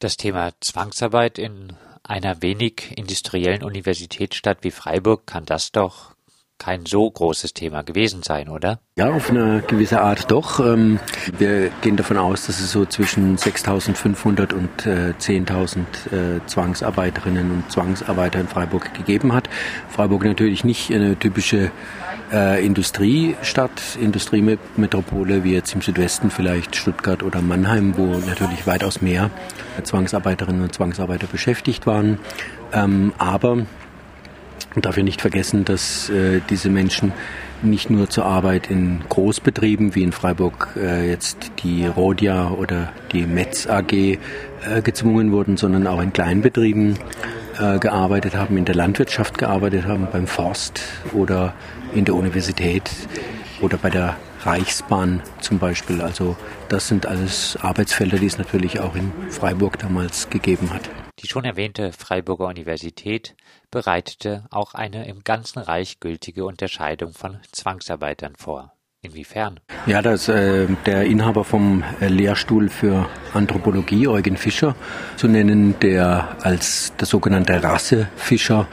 Das Thema Zwangsarbeit in einer wenig industriellen Universitätsstadt wie Freiburg kann das doch kein so großes Thema gewesen sein, oder? Ja, auf eine gewisse Art doch. Ähm, wir gehen davon aus, dass es so zwischen 6.500 und 10.000 äh, äh, Zwangsarbeiterinnen und Zwangsarbeiter in Freiburg gegeben hat. Freiburg natürlich nicht eine typische äh, Industriestadt, Industriemetropole wie jetzt im Südwesten vielleicht Stuttgart oder Mannheim, wo natürlich weitaus mehr Zwangsarbeiterinnen und Zwangsarbeiter beschäftigt waren. Ähm, aber und darf ja nicht vergessen, dass äh, diese Menschen nicht nur zur Arbeit in Großbetrieben wie in Freiburg äh, jetzt die Rodia oder die Metz AG äh, gezwungen wurden, sondern auch in Kleinbetrieben äh, gearbeitet haben, in der Landwirtschaft gearbeitet haben, beim Forst oder in der Universität oder bei der Reichsbahn zum Beispiel. Also das sind alles Arbeitsfelder, die es natürlich auch in Freiburg damals gegeben hat. Die schon erwähnte Freiburger Universität bereitete auch eine im ganzen Reich gültige Unterscheidung von Zwangsarbeitern vor. Inwiefern? Ja, das äh, der Inhaber vom äh, Lehrstuhl für Anthropologie, Eugen Fischer, zu nennen, der als der sogenannte Rassefischer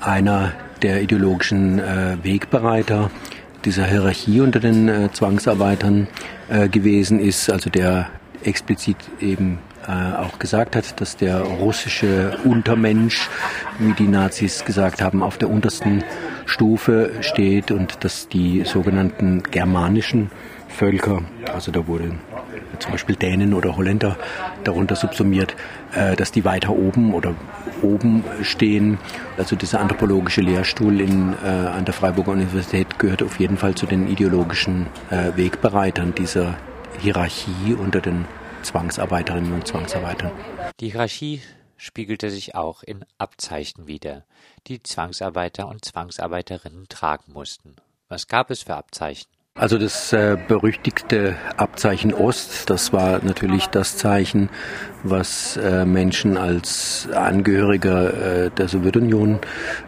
einer der ideologischen äh, Wegbereiter dieser Hierarchie unter den äh, Zwangsarbeitern äh, gewesen ist, also der explizit eben äh, auch gesagt hat, dass der russische Untermensch, wie die Nazis gesagt haben, auf der untersten Stufe steht und dass die sogenannten germanischen Völker, also da wurde zum Beispiel Dänen oder Holländer darunter subsumiert, äh, dass die weiter oben oder oben stehen. Also dieser anthropologische Lehrstuhl in, äh, an der Freiburger Universität gehört auf jeden Fall zu den ideologischen Wegbereitern dieser Hierarchie unter den Zwangsarbeiterinnen und Zwangsarbeitern. Die Hierarchie spiegelte sich auch in Abzeichen wider, die Zwangsarbeiter und Zwangsarbeiterinnen tragen mussten. Was gab es für Abzeichen? Also das äh, berüchtigte Abzeichen Ost, das war natürlich das Zeichen, was äh, Menschen als Angehöriger äh, der Sowjetunion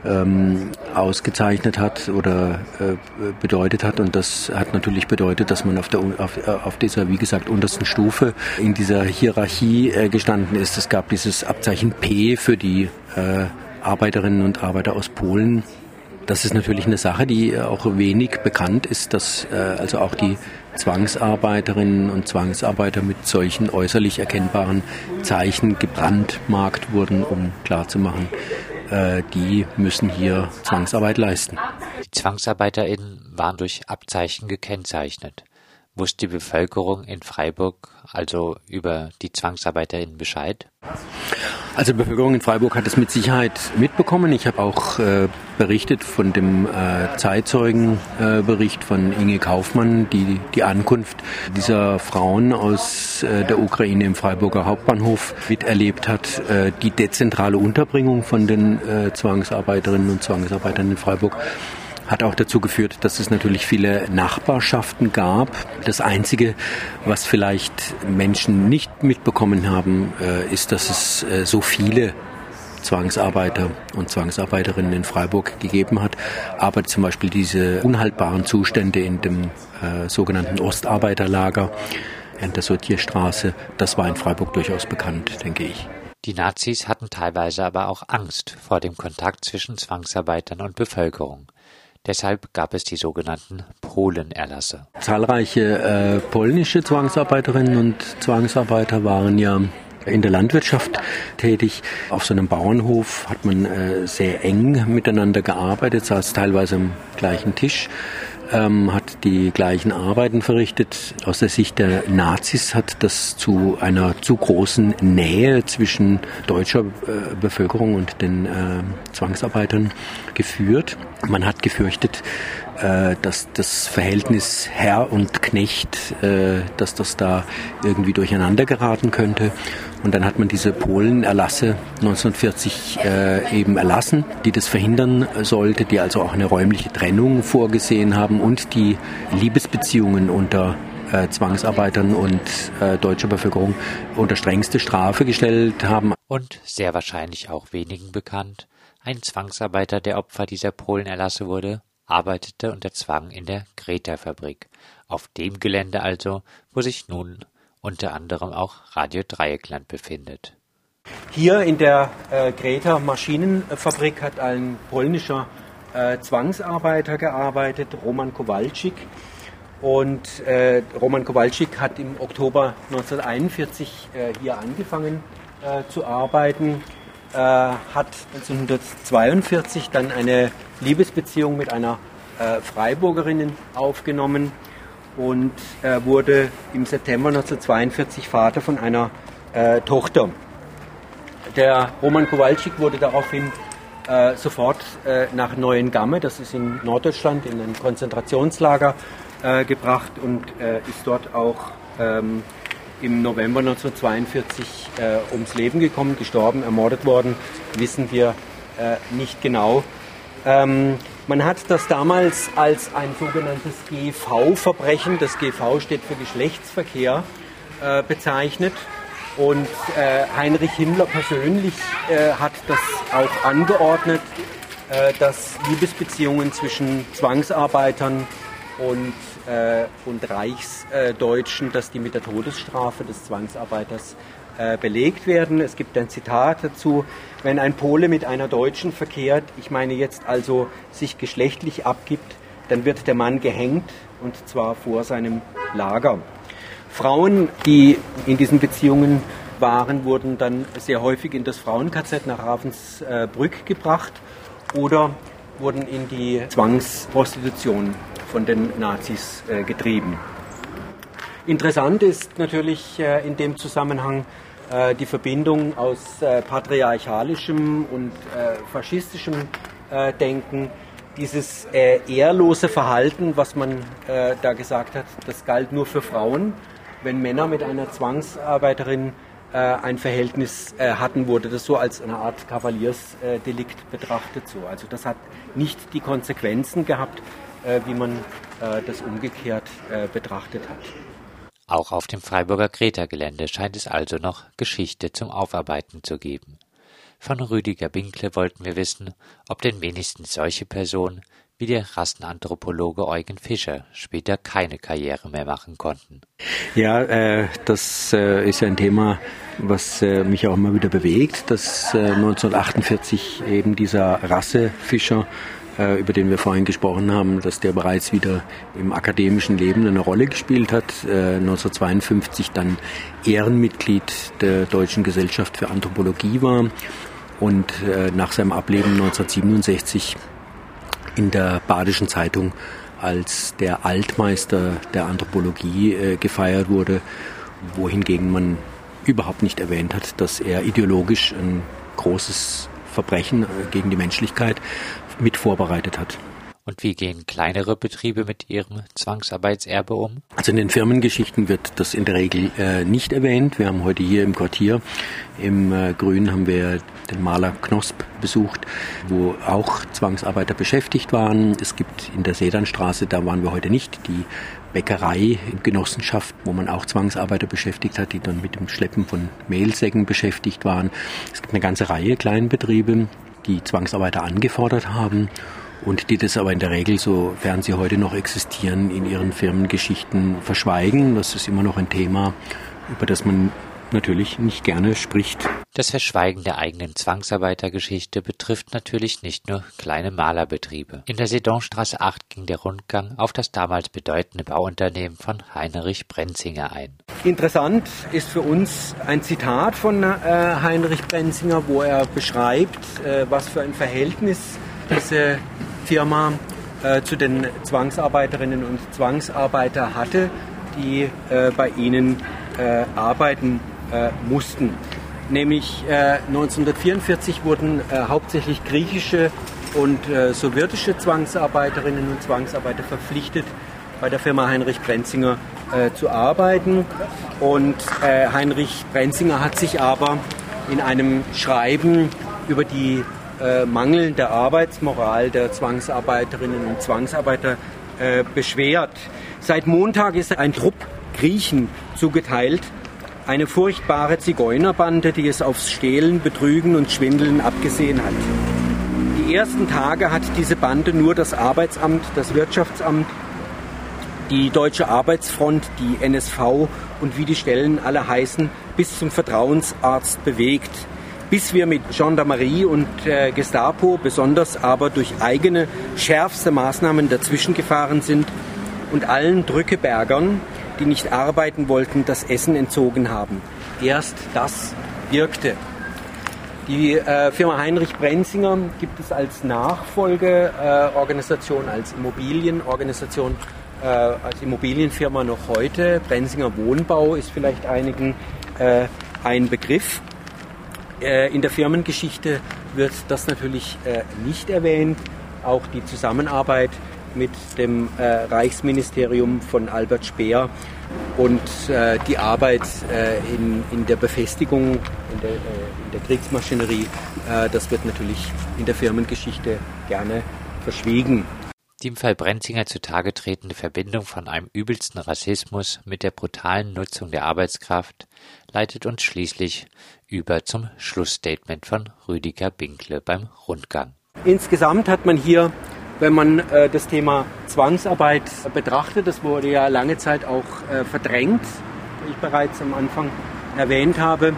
ähm, ausgezeichnet hat oder äh, bedeutet hat. Und das hat natürlich bedeutet, dass man auf, der, auf, auf dieser, wie gesagt, untersten Stufe in dieser Hierarchie äh, gestanden ist. Es gab dieses Abzeichen P für die äh, Arbeiterinnen und Arbeiter aus Polen, das ist natürlich eine Sache, die auch wenig bekannt ist, dass äh, also auch die Zwangsarbeiterinnen und Zwangsarbeiter mit solchen äußerlich erkennbaren Zeichen gebrandmarkt wurden, um klarzumachen, äh, die müssen hier Zwangsarbeit leisten. Die ZwangsarbeiterInnen waren durch Abzeichen gekennzeichnet. Wusste die Bevölkerung in Freiburg also über die ZwangsarbeiterInnen Bescheid? Also die Bevölkerung in Freiburg hat es mit Sicherheit mitbekommen. Ich habe auch äh, berichtet von dem äh, Zeitzeugenbericht äh, von Inge Kaufmann, die die Ankunft dieser Frauen aus äh, der Ukraine im Freiburger Hauptbahnhof miterlebt hat. Äh, die dezentrale Unterbringung von den äh, Zwangsarbeiterinnen und Zwangsarbeitern in Freiburg hat auch dazu geführt, dass es natürlich viele Nachbarschaften gab. Das Einzige, was vielleicht Menschen nicht mitbekommen haben, äh, ist, dass es äh, so viele Zwangsarbeiter und Zwangsarbeiterinnen in Freiburg gegeben hat. Aber zum Beispiel diese unhaltbaren Zustände in dem äh, sogenannten Ostarbeiterlager in der Sortierstraße, das war in Freiburg durchaus bekannt, denke ich. Die Nazis hatten teilweise aber auch Angst vor dem Kontakt zwischen Zwangsarbeitern und Bevölkerung. Deshalb gab es die sogenannten Polenerlasse. Zahlreiche äh, polnische Zwangsarbeiterinnen und Zwangsarbeiter waren ja in der Landwirtschaft tätig. Auf so einem Bauernhof hat man äh, sehr eng miteinander gearbeitet, saß teilweise am gleichen Tisch ähm, hat die gleichen Arbeiten verrichtet. Aus der Sicht der Nazis hat das zu einer zu großen Nähe zwischen deutscher äh, Bevölkerung und den äh, Zwangsarbeitern geführt. Man hat gefürchtet, äh, dass das Verhältnis Herr und Knecht, äh, dass das da irgendwie durcheinander geraten könnte. Und dann hat man diese Polenerlasse 1940 äh, eben erlassen, die das verhindern sollte, die also auch eine räumliche Trennung vorgesehen haben und die Liebesbeziehungen unter äh, Zwangsarbeitern und äh, deutscher Bevölkerung unter strengste Strafe gestellt haben. Und sehr wahrscheinlich auch wenigen bekannt, ein Zwangsarbeiter, der Opfer dieser Polenerlasse wurde, arbeitete unter Zwang in der Greta-Fabrik, auf dem Gelände also, wo sich nun unter anderem auch Radio Dreieckland befindet Hier in der äh, Greta Maschinenfabrik hat ein polnischer äh, Zwangsarbeiter gearbeitet, Roman Kowalczyk. Und äh, Roman Kowalczyk hat im Oktober 1941 äh, hier angefangen äh, zu arbeiten, äh, hat 1942 dann eine Liebesbeziehung mit einer äh, Freiburgerin aufgenommen und wurde im September 1942 Vater von einer Tochter. Der Roman Kowalczyk wurde daraufhin äh, sofort äh, nach Neuengamme, das ist in Norddeutschland, in ein Konzentrationslager äh, gebracht und äh, ist dort auch ähm, im November 1942 äh, ums Leben gekommen, gestorben, ermordet worden, wissen wir äh, nicht genau. Ähm, man hat das damals als ein sogenanntes GV-Verbrechen, das GV steht für Geschlechtsverkehr, bezeichnet. Und äh, Heinrich Himmler persönlich äh, hat das auch angeordnet, äh, dass Liebesbeziehungen zwischen Zwangsarbeitern und, äh, und Reichsdeutschen, dass die mit der Todesstrafe des Zwangsarbeiters äh, belegt werden. Es gibt ein Zitat dazu, wenn ein Pole mit einer Deutschen verkehrt, ich meine jetzt also sich geschlechtlich abgibt, dann wird der Mann gehängt und zwar vor seinem Lager. Frauen, die in diesen Beziehungen waren, wurden dann sehr häufig in das Frauen-KZ nach Ravensbrück gebracht oder wurden in die Zwangsprostitution von den Nazis äh, getrieben. Interessant ist natürlich äh, in dem Zusammenhang äh, die Verbindung aus patriarchalischem und faschistischem Denken dieses ehrlose Verhalten, was man da gesagt hat, das galt nur für Frauen wenn Männer mit einer Zwangsarbeiterin äh, ein Verhältnis äh, hatten, wurde das so als eine Art Kavaliersdelikt betrachtet. So. Also das hat nicht die Konsequenzen gehabt, äh, wie man äh, das umgekehrt äh, betrachtet hat. Auch auf dem Freiburger Greta-Gelände scheint es also noch Geschichte zum Aufarbeiten zu geben. Von Rüdiger Binkle wollten wir wissen, ob denn wenigstens solche Personen wie der Rassenanthropologe Eugen Fischer später keine Karriere mehr machen konnten. Ja, äh, das äh, ist ein Thema, was äh, mich auch immer wieder bewegt, dass 1948 äh, eben dieser Rassefischer äh, über den wir vorhin gesprochen haben, dass der bereits wieder im akademischen Leben eine Rolle gespielt hat. 1952 äh, dann Ehrenmitglied der Deutschen Gesellschaft für Anthropologie war und nach seinem Ableben 1967 in der Badischen Zeitung als der Altmeister der Anthropologie äh, gefeiert wurde, wohingegen man überhaupt nicht erwähnt hat, dass er ideologisch ein großes Verbrechen äh, gegen die Menschlichkeit mit vorbereitet hat. Und wie gehen kleinere Betriebe mit ihrem Zwangsarbeitserbe um? Also in den Firmengeschichten wird das in der Regel äh, nicht erwähnt. Wir haben heute hier im Quartier im äh, Grün haben wir den Maler Knosp besucht, wo auch Zwangsarbeiter beschäftigt waren. Es gibt in der Sedanstraße, da waren wir heute nicht, die Bäckerei Genossenschaft, wo man auch Zwangsarbeiter beschäftigt hat, die dann mit dem Schleppen von Mehlsäcken beschäftigt waren. Es gibt eine ganze Reihe Kleinbetriebe, die Zwangsarbeiter angefordert haben und die das aber in der Regel, sofern sie heute noch existieren, in ihren Firmengeschichten verschweigen. Das ist immer noch ein Thema, über das man natürlich nicht gerne spricht. Das Verschweigen der eigenen Zwangsarbeitergeschichte betrifft natürlich nicht nur kleine Malerbetriebe. In der Sedonstraße 8 ging der Rundgang auf das damals bedeutende Bauunternehmen von Heinrich Brenzinger ein. Interessant ist für uns ein Zitat von äh, Heinrich Brenzinger, wo er beschreibt, äh, was für ein Verhältnis diese Firma äh, zu den Zwangsarbeiterinnen und Zwangsarbeiter hatte, die äh, bei ihnen äh, arbeiten äh, mussten. Nämlich 1944 äh, wurden äh, hauptsächlich griechische und sowjetische Zwangsarbeiterinnen und Zwangsarbeiter verpflichtet, bei der Firma Heinrich Brenzinger zu arbeiten. Und Heinrich Brenzinger hat sich aber in einem Schreiben über die äh, mangelnde Arbeitsmoral der Zwangsarbeiterinnen und Zwangsarbeiter äh, beschwert. Seit Montag ist ein Trupp Griechen zugeteilt, eine furchtbare Zigeunerbande, die es aufs Stehlen, Betrügen und Schwindeln abgesehen hat. Die ersten Tage hat diese Bande nur das Arbeitsamt, das Wirtschaftsamt, die Deutsche Arbeitsfront, die NSV und wie die Stellen alle heißen, bis zum Vertrauensarzt bewegt. Bis wir mit Gendarmerie und äh, Gestapo, besonders aber durch eigene schärfste Maßnahmen dazwischen gefahren sind und allen Drückebergern, die nicht arbeiten wollten, das Essen entzogen haben. Erst das wirkte. Die äh, Firma Heinrich Brenzinger gibt es als Nachfolgeorganisation, äh, als Immobilienorganisation, äh, als Immobilienfirma noch heute. Brenzinger Wohnbau ist vielleicht einigen äh, ein Begriff. Äh, in der Firmengeschichte wird das natürlich äh, nicht erwähnt. Auch die Zusammenarbeit mit dem Reichsministerium von Albert Speer und äh, die Arbeit äh, in, der Befestigung, in der, äh, in der Kriegsmaschinerie, äh, das wird natürlich in der Firmengeschichte gerne verschwiegen. Die im Fall Brenzinger zutage tretende Verbindung von einem übelsten Rassismus mit der brutalen Nutzung der Arbeitskraft leitet uns schließlich über zum Schlussstatement von Rüdiger Binkle beim Rundgang. Insgesamt hat man hier wenn man äh, das Thema Zwangsarbeit betrachtet. Das wurde ja lange Zeit auch äh, verdrängt, wie ich bereits am Anfang erwähnt habe.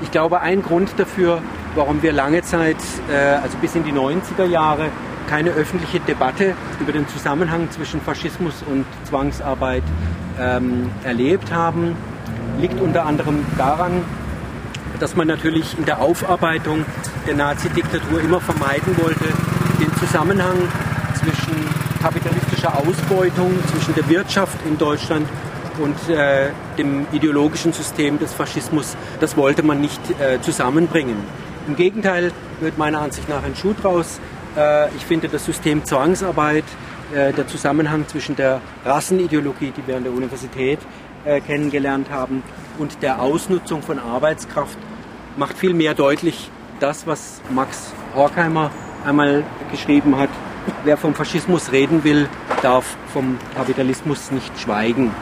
Ich glaube, ein Grund dafür, warum wir lange Zeit, äh, also bis in die 90er Jahre, keine öffentliche Debatte über den Zusammenhang zwischen Faschismus und Zwangsarbeit ähm, erlebt haben, liegt unter anderem daran, dass man natürlich in der Aufarbeitung der Nazi-Diktatur immer vermeiden wollte, den Zusammenhang zwischen kapitalistischer Ausbeutung, zwischen der Wirtschaft in Deutschland und äh, dem ideologischen System des Faschismus, das wollte man nicht äh, zusammenbringen. Im Gegenteil wird meiner Ansicht nach ein Schuh draus. Äh, ich finde das System Zwangsarbeit, äh, der Zusammenhang zwischen der Rassenideologie, die wir an der Universität äh, kennengelernt haben, und der Ausnutzung von Arbeitskraft macht viel mehr deutlich das, was Max Horkheimer einmal geschrieben hat, wer vom Faschismus reden will, darf vom Kapitalismus nicht schweigen.